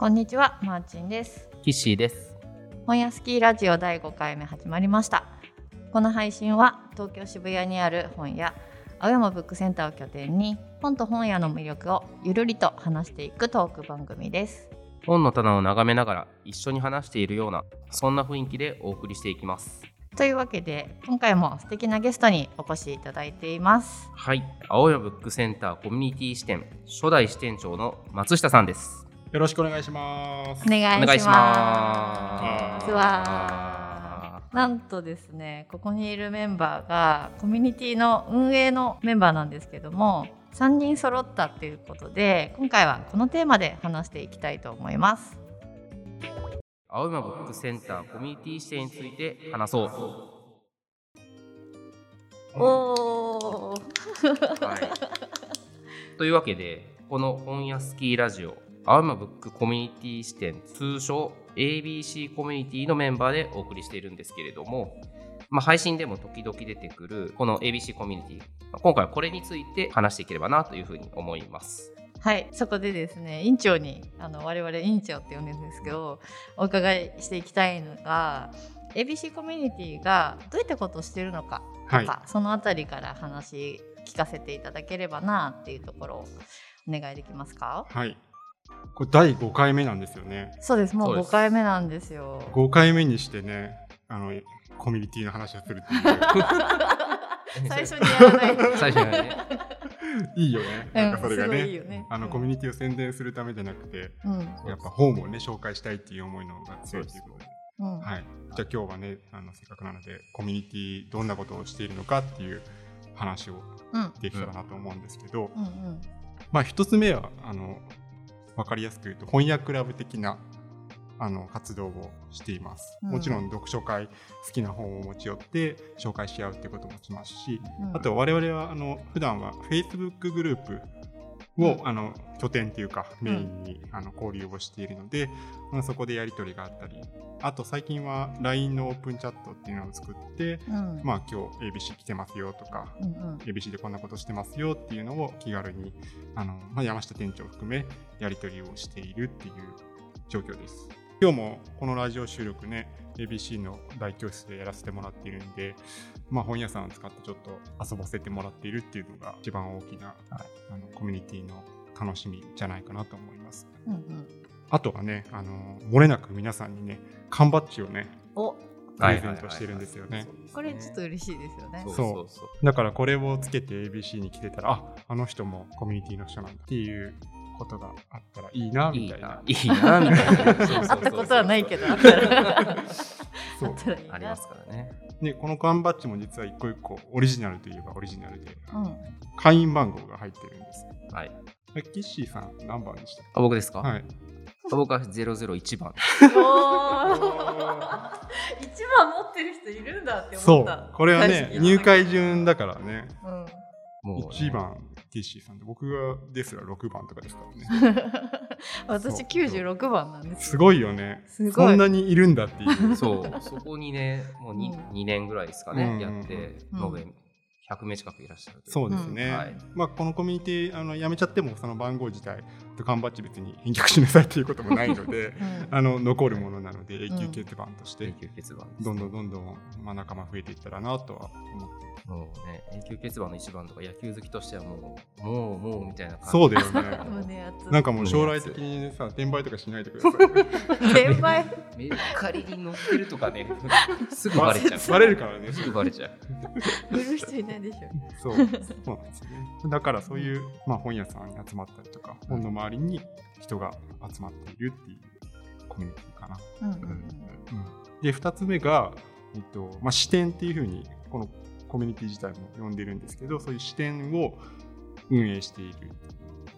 こんにちは、マーチンです。キッシーです。本屋スキーラジオ第5回目始まりました。この配信は東京渋谷にある本屋青山ブックセンターを拠点に本と本屋の魅力をゆるりと話していくトーク番組です。本の棚を眺めながら一緒に話しているようなそんな雰囲気でお送りしていきます。というわけで今回も素敵なゲストにお越しいただいています。はい、青山ブックセンターコミュニティ支店初代支店長の松下さんです。よろしくお願いします。お願いします。わなんとですねここにいるメンバーがコミュニティの運営のメンバーなんですけども3人揃ったっていうことで今回はこのテーマで話していきたいと思います青山ブックセンターコミュニティ支店について話そう。おーはい、というわけでこの本屋スキーラジオ青山ブックコミュニティ支店通称 ABC コミュニティのメンバーでお送りしているんですけれども、まあ、配信でも時々出てくるこの ABC コミュニティまあ今回はこれについて話していければなというふうに思います。はいそこでですね院長にあの我々院長って呼んでるんですけどお伺いしていきたいのが ABC コミュニティがどういったことをしているのかとか、はいそのあたりから話聞かせていただければなっていうところをお願いできますか？はい。これ第5回目なんですよね。そうです。もうそうです。5回目なんですよ。5回目にしてね、あのコミュニティの話をするっていう。最初にやらない。と 最初にねい。いよね。なんかそれがうん、いいいね、よね。あのコミュニティを宣伝するためじゃなくて、うん。やっぱ本をね紹介したいっていう思いの方が強いということで。うん。はい。じゃあ今日はね、あのせっかくなのでコミュニティどんなことをしているのかっていう話をうん。できたらなと思うんですけど、うんうん。まあ一つ目はあの分かりやすく言うと翻訳クラブ的なあの活動をしています、うん。もちろん読書会好きな本を持ち寄って紹介し合うってこともしますし、うん。あと我々はあの普段は Facebook グループを、うん。あの拠点っていうかメインに、あの交流をしているので、まあ、そこでやり取りがあったりあと最近は LINE のオープンチャットっていうのを作って、うん。まあ今日 ABC 来てますよとかうんうん。ABC でこんなことしてますよっていうのを気軽にあの、まあ、山下店長を含めやり取りをしているっていう状況です。今日もこのラジオ収録ね ABC の大教室でやらせてもらっているんで、まあ、本屋さんを使ってちょっと遊ばせてもらっているっていうのが一番大きな、あのコミュニティの楽しみじゃないかなと思います。うんうん。あとはねあの漏れなく皆さんにね缶バッジをねお。プレゼントしてるんですよね。これちょっと嬉しいですよね。そう。そう。そうそうだからこれをつけて ABC に来てたらああの人もコミュニティの人なんだっていうことがあったらいいないみたいな。いないいなみたいな。そうそうそうそう。会ったことはないけど。あったらそうありますからね。でこの缶バッジも実は一個一個オリジナルといえばオリジナルでうん。会員番号が入ってるんです。よはい。えキッシーさん何番でしたあ僕ですか、はい。僕は001番。一番持ってる人いるんだってそ思った。う。これはね入会順だからね。うん。もうね。1番キッシーさんで僕がですら6番とかですからね。私そう。96番なんですすごいよね。すごい。そんなにいるんだっていう。そう、そこにね、もう 2,、うん。二年ぐらいですかね、うんやって、うん。延べ100名近くいらっしゃるそうですね、うんはい。まあ、このコミュニティあの辞めちゃってもその番号自体と缶バッジ別に返却しなさいっていうこともないので うん。あの残るものなので永久欠番としてどんどんどんどん、まあ、仲間増えていったらなとは思ってもうね、永久欠番の一番とか野球好きとしてはもう、もう、もうみたいな感じ。そうだよね。なんかもう将来的にさ転売とかしないでください。転売？メルカリに載ってるとかね、すぐバレちゃう。バレるからね。すぐバレちゃう。売る人いないでしょ。そう。そうなんですよ。ねだからそういう、まあ、本屋さんに集まったりとか本の周りに人が集まっているっていうコミュニティかな。で2つ目が、えっとまあ、視点っていうふうにこのコミュニティ自体も呼んでるんですけどそういう視点を運営している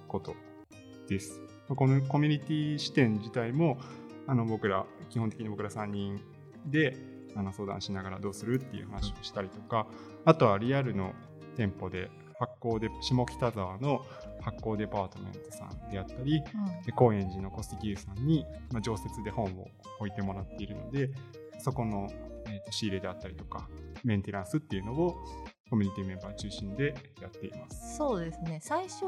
ことです。まあこのコミュニティ視点自体もあの僕ら基本的に僕ら3人であの相談しながらどうするっていう話をしたりとかあとはリアルの店舗で発行で下北沢の発行デパートメントさんであったりうんで高円寺のコスティギルさんに、まあ、常設で本を置いてもらっているのでそこの、えーと仕入れであったりとかメンテナンスっていうのをコミュニティメンバー中心でやっています。そうですね最初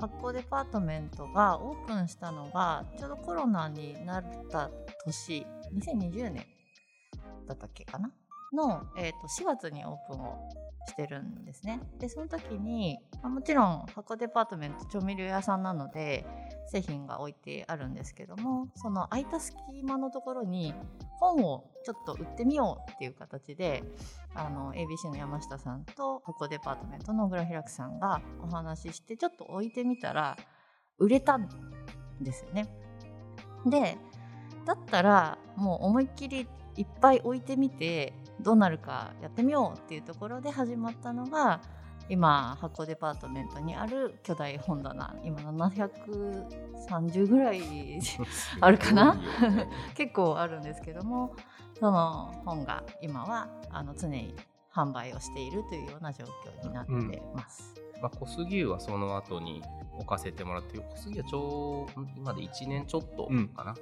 発行デパートメントがオープンしたのがちょうどコロナになった年2020年だったっけかなの、えー、と4月にオープンをしてるんですねでその時に、まあもちろん発行デパートメント調味料屋さんなので製品が置いてあるんですけどもその空いた隙間のところに本をちょっと売ってみようっていう形であの ABC の山下さんと箱デパートメントの小倉平久さんがお話ししてちょっと置いてみたら売れたんですよね。でだったらもう思いっきりいっぱい置いてみてどうなるかやってみようっていうところで始まったのが今箱デパートメントにある巨大本棚。今730ぐらいあるかな？結構あるんですけどもその本が今はあの常に販売をしているというような状況になってます。まあ、小杉湯はその後に置かせてもらって小杉湯はちょう今で1年ちょっとかな、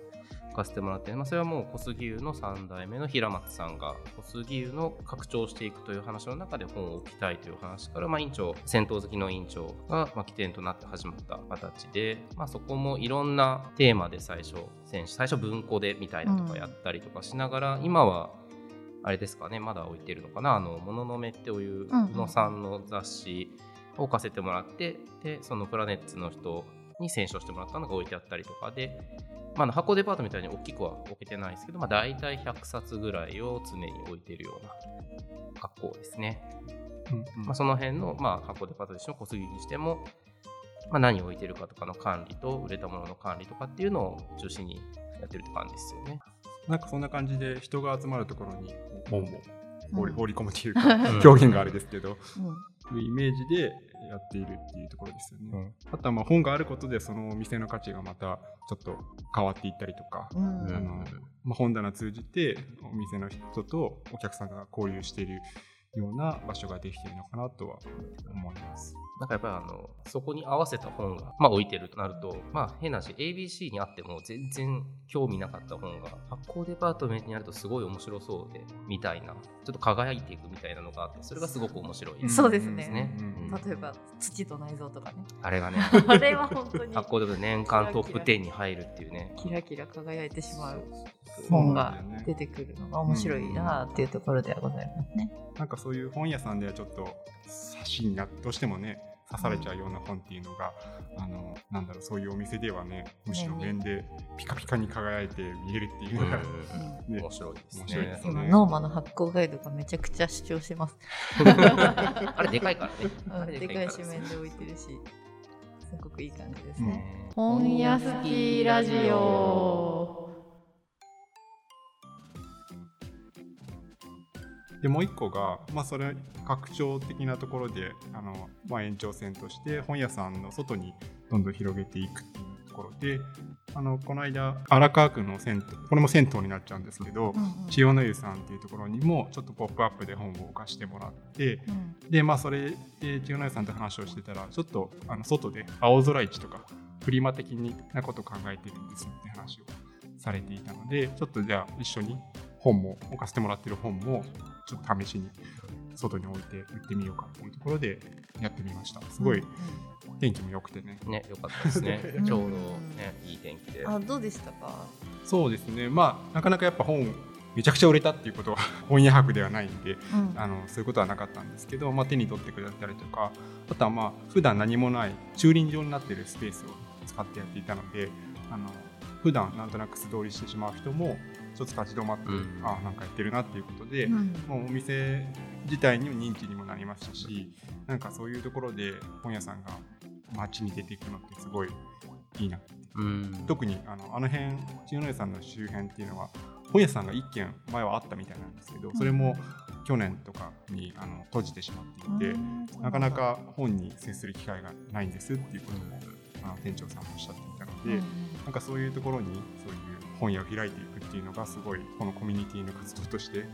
置かせてもらって、まあ、それはもう小杉湯の3代目の平松さんが小杉湯の拡張していくという話の中で本を置きたいという話から、まあ、委員長戦闘好きの委員長が、まあ、起点となって始まった形で、まあ、そこもいろんなテーマで最初選手最初文庫でみたいなとかやったりとかしながら、今はあれですかねまだ置いてるのかな「あのもののめ」っていう宇野さんの雑誌を置かせてもらってでそのプラネッツの人に選書してもらったのが置いてあったりとかで、まあ箱デパートみたいに大きくは置けてないですけど、まあ、大体100冊ぐらいを常に置いてるような学校ですね。うんまあ、その辺の、まあ、箱デパートにしても小杉にしても、まあ、何を置いてるかとかの管理と売れたものの管理とかっていうのを中心にやってるって感じですよね。なんかそんな感じで人が集まるところに本を放り込むというか、ん。表現があれですけど、うんいうイメージでやっているっていうところですよね。うんあとはまあ本があることでそのお店の価値がまたちょっと変わっていったりとか、うんあのまあ、本棚通じてお店の人とお客さんが交流しているような場所ができているのかなとは思います。なんかやっぱりあのそこに合わせた本が、まあ、置いてるとなると、まあ、変な話 ABC にあっても全然興味なかった本が発行デパートメントにあるとすごい面白そうでみたいなちょっと輝いていくみたいなのがあってそれがすごく面白い。そうですねですね。うん。うん。例えば土と内臓とかね。あれがね あれは本当に発行デパート年間トップ10に入るっていうね。キラキラ輝いてしまうそう本が出てくるのが面白いなっていうところではございますね。なんかそういう本屋さんではちょっと刺になどうしてもね刺されちゃうような本っていうのが、あのなんだろうそういうお店ではねむしろ面でピカピカに輝いて見えるっていうのが、うんね面白いですねすね今ノーマの発行ガイドがめちゃくちゃ主張してます。あれでかいからねでかい紙面で置いてるし、すごくいい感じですね。ね本屋好きラジオ。でもう一個が、まあ、それ拡張的なところであの、まあ、延長線として本屋さんの外にどんどん広げていくっていうところであのこの間荒川区の銭湯これも銭湯になっちゃうんですけど、千代の湯さんっていうところにもちょっとポップアップで本を置かしてもらってうん。でまあそれで千代の湯さんと話をしてたらちょっとあの外で青空市とかフリマ的なことを考えてるんですって話をされていたのでちょっとじゃあ一緒に本も置かせてもらってる本もちょっと試しに外に置いて売ってみようかっていうところでやってみました。すごい天気も良くてね。ねよかったですね。う んちょうどねいい天気で。あどうでしたか？そうですね。まあなかなかやっぱ本めちゃくちゃ売れたっていうことは 本屋博ではないんでうん。あのそういうことはなかったんですけど、まあ、手に取ってくれたりとかあとはまあ普段何もない駐輪場になっているスペースを使ってやっていたのであの普段なんとなく素通りしてしまう人もちょっと立ち止まって、うん。あなんかやってるなっていうことで、うん。もうお店自体にも認知にもなりましたしなんかそういうところで本屋さんが街に出ていくのってすごいいいなうん。特にあのあの辺千代の湯さんの周辺っていうのは本屋さんが1軒前はあったみたいなんですけどそれも去年とかにあの閉じてしまっていて、なかなか本に接する機会がないんですっていうことも、あの店長さんもおっしゃっていたので、なんかそういうところにそういう本屋を開いていくっていうのがすごいこのコミュニティの活動として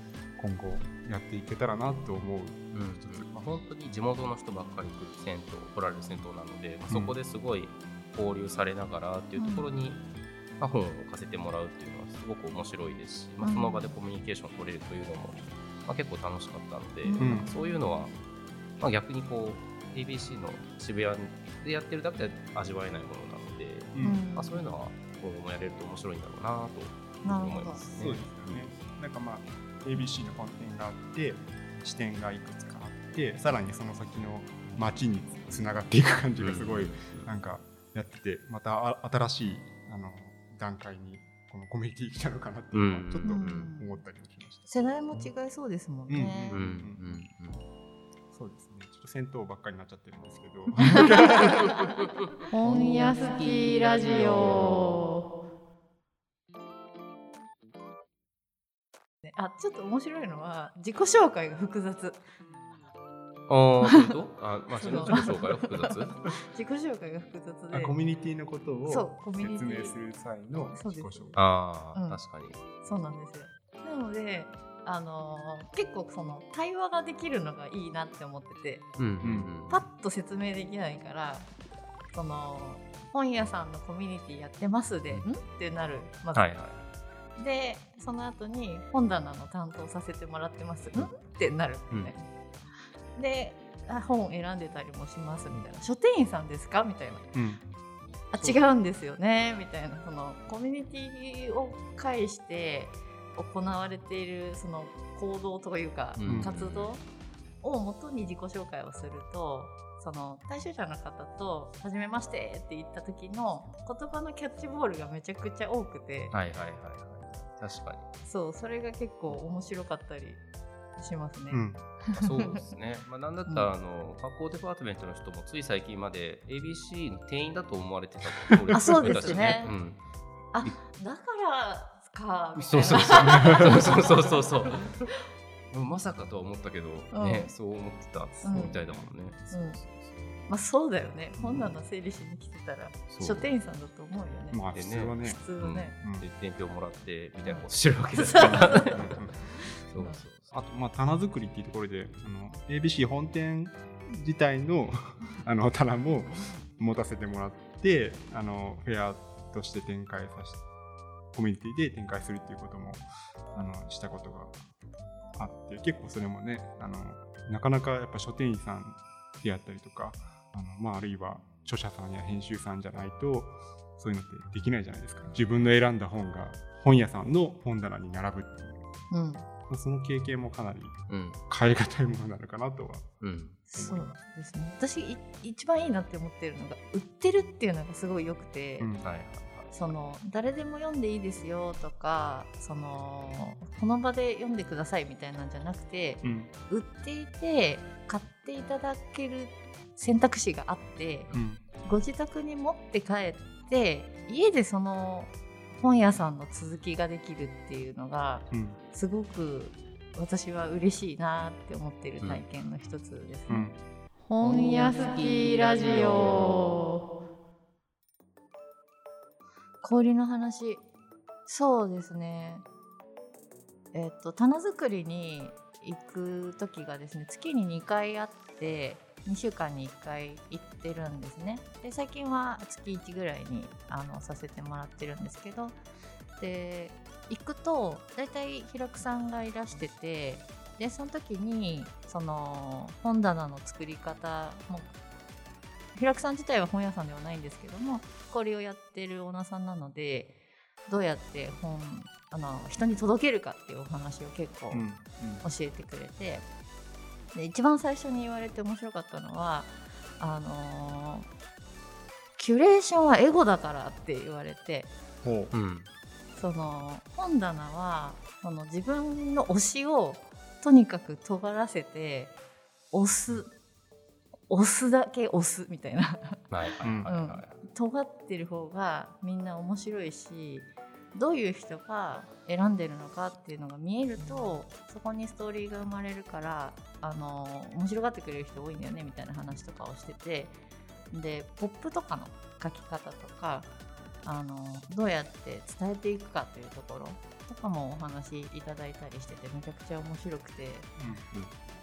今後やっていけたらなと思う。うんまあ、本当に地元の人ばっかり来る銭湯来られる銭湯なので、まあそこですごい交流されながらっていうところに、まあ、本を置かせてもらうっていうのはすごく面白いですし、まあ、うん。その場でコミュニケーションを取れるというのも、まあ、結構楽しかったので、うん。そういうのはまあ、逆にこう ABC の渋谷でやってるだけで味わえないものなので、ううん。まあ、そういうのは今後もやれると面白いんだろうなと思いますね。そうですよね。なんかまあ ABC の本店があって支店がいくつかあってさらにその先の街につながっていく感じがすごいなんかやっててまたあ新しいあの段階にこのコミュニティ来たのかなっていうのはちょっとうん思ったりもしました。世代も違いそうですもんね。うんうんそうですね。戦闘ばっかりになっちゃってるんですけど。本屋好きラジオ。ねあちょっと面白いのは自己紹介が複雑。ああ、まあ、その自己紹介は複雑？自己紹介が複雑で。あコミュニティのことをそうコミュニティ。説明する際の自己紹介。ああ、うん。確かに。そうなんですよ。なのであのー結構その対話ができるのがいいなって思っててうんうんうん。パッと説明できないからその本屋さんのコミュニティやってますで、ん。ってなるまず、はいはい。でその後に本棚の担当させてもらってます、ん。ってなるみたいな、であ本選んでたりもしますみたいな。書店員さんですかみたいな。うん。あ違うんですよねみたいな。そのコミュニティを介して行われているその行動というか、うん活動をもとに自己紹介をするとその対象者の方と「はじめまして」って言った時の言葉のキャッチボールがめちゃくちゃ多くて、はいはいはいはい。確かに。そうそれが結構面白かったりしますね。うんそうですね。まあ、なんだったら、あの、学校デパートメントの人もつい最近まで ABC の店員だと思われてたとあそうですねうん。あだからかそいうそうな。そう。そうそうそうそう。まさかとは思ったけど、うんね、そう思ってたうんみたいだもんね。うんまあそうだよね本棚整理しに来てたらそう書店員さんだと思うよね、まあ普通はね普。通はね、うんで伝票もらってみたいなことしてるわけですから。そううん そうそう。あとまあ棚作りっていうところであの ABC 本店自体の あの棚も持たせてもらってあのフェアとして展開させコミュニティで展開するっていうこともあのしたことがあって結構それもねあのなかなかやっぱ書店員さんであったりとかあの、まあ、あるいは著者さんや編集さんじゃないとそういうのってできないじゃないですか。自分の選んだ本が本屋さんの本棚に並ぶっていう。うん、まあその経験もかなりうん。変え難いものなのかなとはうん。そうですね。私い一番いいなって思ってるのが売ってるっていうのがすごい良くて、うん。はい。その誰でも読んでいいですよとかそのこの場で読んでくださいみたいなんじゃなくてうん。売っていて買っていただける選択肢があってうん。ご自宅に持って帰って家でその本屋さんの続きができるっていうのがうん。すごく私は嬉しいなって思っている体験の一つですね。うん。本屋好きラジオ氷の話。そうですね。えっと棚作りに行く時がですね月に2回あって2週間に1回行ってるんですね。で最近は月1ぐらいにあのさせてもらってるんですけどで行くと大体平久さんがいらしててでその時にその本棚の作り方も平久さん自体は本屋さんではないんですけども氷をやってるオーナーさんなのでどうやって本あの人に届けるかっていうお話を結構うん教えてくれてで一番最初に言われて面白かったのはあのーキュレーションはエゴだからって言われてうん。その本棚はその自分の推しをとにかく尖らせて押す押すだけ押すみたいな。はい。はいはいはい。尖ってる方がみんな面白いしどういう人が選んでるのかっていうのが見えるとそこにストーリーが生まれるからあの面白がってくれる人多いんだよねみたいな話とかをしててでポップとかの書き方とかあのどうやって伝えていくかというところとかもお話しいただいたりしててめちゃくちゃ面白くて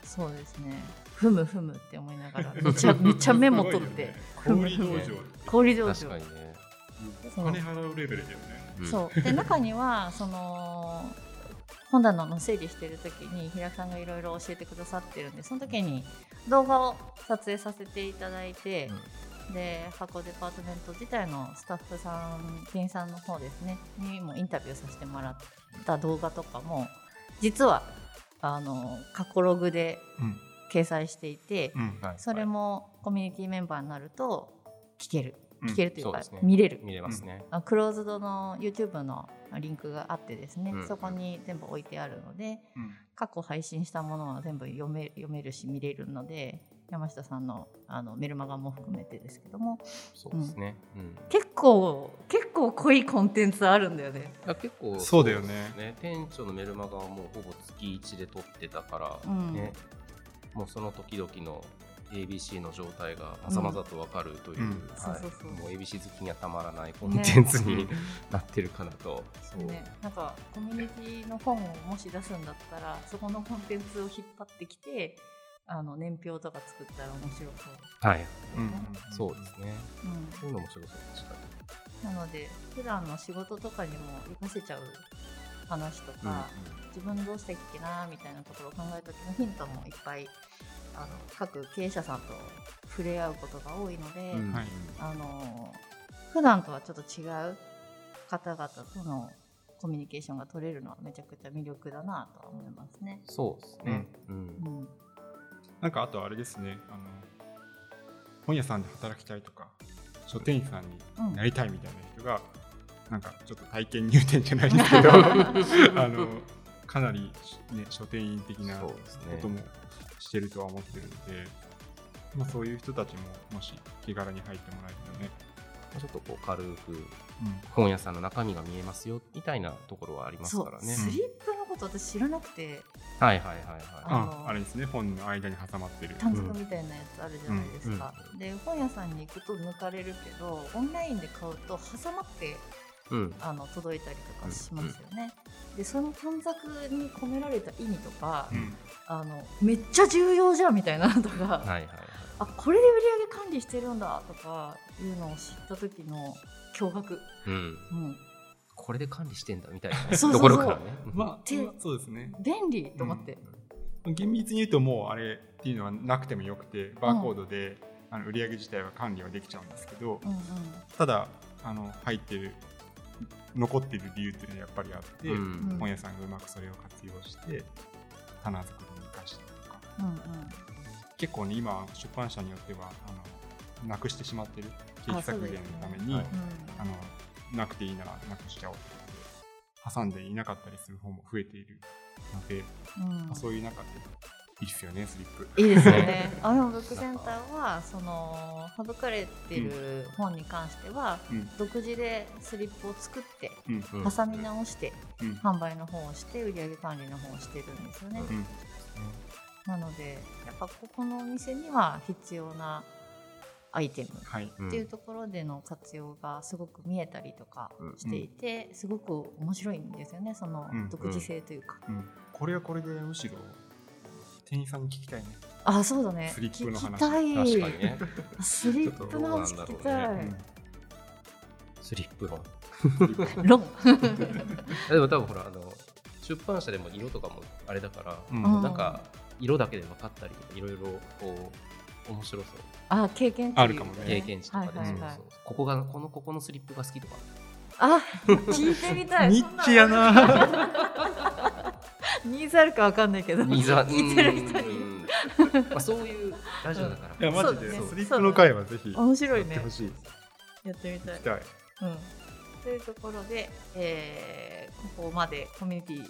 そうですね。ふむふむって思いながらめちゃ めちゃメモ取って、氷道場。氷道場。確かにね。お金払うレベルだよね。うん。そう。で中にはその本棚の整理してる時に平木さんがいろいろ教えてくださってるんでその時に動画を撮影させていただいて、で箱デパートメント自体のスタッフさん店員さんの方ですねにもインタビューさせてもらった動画とかも実はあの過去ログでうん。掲載していて、それもコミュニティメンバーになると聞ける。うん聞けるというか、見れる。見れますね。あクローズドの YouTube のリンクがあってですね、うん。そこに全部置いてあるのでうん。過去配信したものは全部読め読めるし見れるので山下さんのあのメルマガも含めてですけども。そうですね。うん。結構結構濃いコンテンツあるんだよね。いや結構そうだよね。ね。店長のメルマガはもうほぼ月1で撮ってたから、うん。ね。もうその時々の ABC の状態がまざまざと分かるという、うん。はい。そうそうそう。もう ABC 好きにはたまらないコンテンツに、ね。なってるかなと。そう。ね、なんかコミュニティの本をもし出すんだったらそこのコンテンツを引っ張ってきてあの年表とか作ったら面白そう、はい、うんそうですね。うん、そういうの面白そう確かなので普段の仕事とかにも活かせちゃう話とに。か、自分どうしたっけなみたいなところを考える時のヒントもいっぱいあの各経営者さんと触れ合うことが多いので、うんはいあの普段とはちょっと違う方々とのコミュニケーションが取れるのはめちゃくちゃ魅力だなとは思いますね。そうですね。うんうんなんかあとあれですね。あの本屋さんで働きたいとか書店員さんになりたいみたいな人が、なんかちょっと体験入店じゃないですけど あのかなり、ね、書店員的なこともしてるとは思ってるので、まあ、そういう人たちももし気軽に入ってもらえるとね、ちょっとこう軽く本屋さんの中身が見えますよみたいなところはありますからね。スリップのこと私知らなくて。はいはいはいはい。あのああれですね。本の間に挟まってる。短冊みたいなやつあるじゃないですか、で本屋さんに行くと抜かれるけどオンラインで買うと挟まってうん。あの届いたりとかしますよね、でその短冊に込められた意味とか、うん。あのめっちゃ重要じゃんみたいなのとか、はいはいはい。あこれで売り上げ管理してるんだとかいうのを知った時の驚愕、うん。うん、これで管理してんだみたいな ところからね。まあそうですね。便利と思って、厳密に言うともうあれっていうのはなくてもよくてバーコードで、あの売り上げ自体は管理はできちゃうんですけど、うんうん。ただあの入ってる残ってる理由っていうのはやっぱりあって、うん。うん本屋さんがうまくそれを活用して棚作りに生かしたりとか。うんうん。結構ね今出版社によってはあのなくしてしまってる経費削減のためにあ、はい。のなくていいならなくしちゃおうってことで挟んでいなかったりする方も増えているので、うん。そういう中でいいですよねスリップ。いいですよね。あのブックセンターはその省かれてる本に関しては、うん。独自でスリップを作ってうん。うん挟み直してうん。販売の方をして売上管理の方をしてるんですよね。うん。なのでやっぱここのお店には必要なアイテムっていうところでの活用がすごく見えたりとかしていて、すごく面白いんですよね。そのうん。独自性というか。うん、これはこれでむしろ店員さんに聞きたいね。あそうだね。スリップの話。聞きたい。確かにね。スリップの話聞きたい。うんスリップ論。ロンでも多分ほらあの出版社でも色とかもあれだから、うん。うん。なんか色だけで分かったりとかいろいろこう面白そう。あ経験値。あるかもね。経験値とかで、はいはいはい。そうそうここがこのここのスリップが好きとかあ聞いてみたい。ニッチやな。ニーズあるかわかんないけど。ニーズは聞いてる人に。うんまあそういうラジオだから、いやマジでそう。ねスリップの回はぜひや面白いね。ってほしい。やってみたい。たい。うん、というところで、えーここまでコミュニティ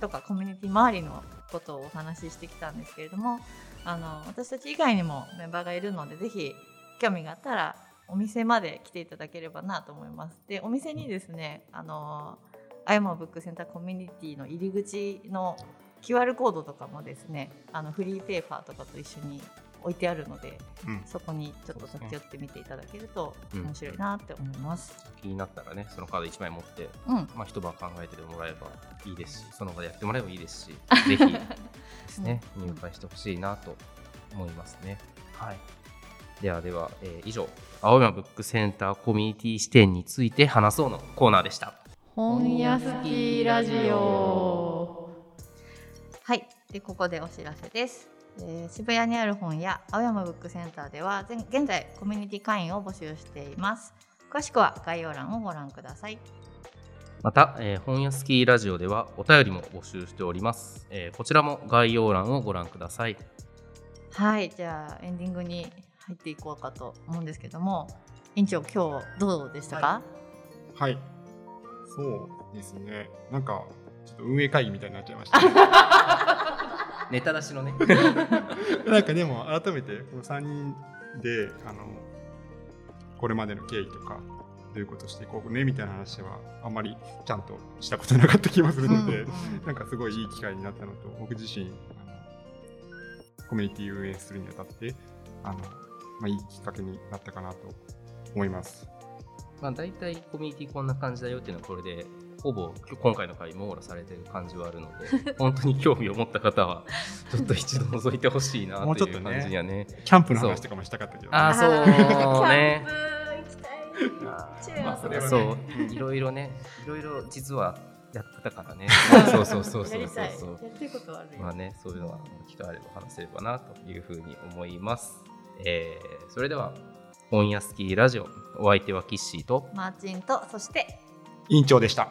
とかコミュニティ周りのことをお話ししてきたんですけれどもあの私たち以外にもメンバーがいるのでぜひ興味があったらお店まで来ていただければなと思います。でお店にですねあのアイマブックセンターコミュニティの入り口の QR コードとかもですねあのフリーペーパーとかと一緒に置いてあるのでうん。そこにちょっと立ち寄ってみていただけるとうん面白いなって思います。気になったらねそのカード1枚持って、うんまあ、一晩考えてもらえばいいですしその場でやってもらえばいいですし ぜひですね、うん入会してほしいなと思いますね。はいではでは、えー以上青山ブックセンターコミュニティ視点について話そうのコーナーでした。本屋好きラジオでここでお知らせです。えー渋谷にある本屋青山ブックセンターでは現在コミュニティ会員を募集しています。詳しくは概要欄をご覧ください。また、えー本屋スキーラジオではお便りも募集しております。えーこちらも概要欄をご覧ください。はい、じゃあエンディングに入っていこうかと思うんですけども、院長今日どうでしたか？はい。そうですね。なんか、ちょっと運営会議みたいになっちゃいました、ね。ネタ出しのね。なんかでも、改めて、この3人で、あの、これまでの経緯とか、どういうことしていこうねみたいな話は、あんまりちゃんとしたことなかった気もするので、うんうんなんかすごいいい機会になったのと、僕自身、あのコミュニティ運営するにあたって、あの、まあ、いいきっかけになったかなと思います。まあ、大体コミュニティこんな感じだよっていうのはこれでほぼ今回の回網羅されてる感じはあるので 本当に興味を持った方はちょっと一度覗いてほしいなという感じにはね。キャンプの話とかもしたかったけど、あーそうねキャンプ行きたい。あチェアまあそれはねそういろいろねいろいろ実はやってたからね そうそうそうそうやりたい。やそうそうってることはあるよ。まあねそういうのは機会あれば話せればなというふうに思います。えーそれでは本屋スキーラジオお相手はキッシーとマーチンとそして委員長でした。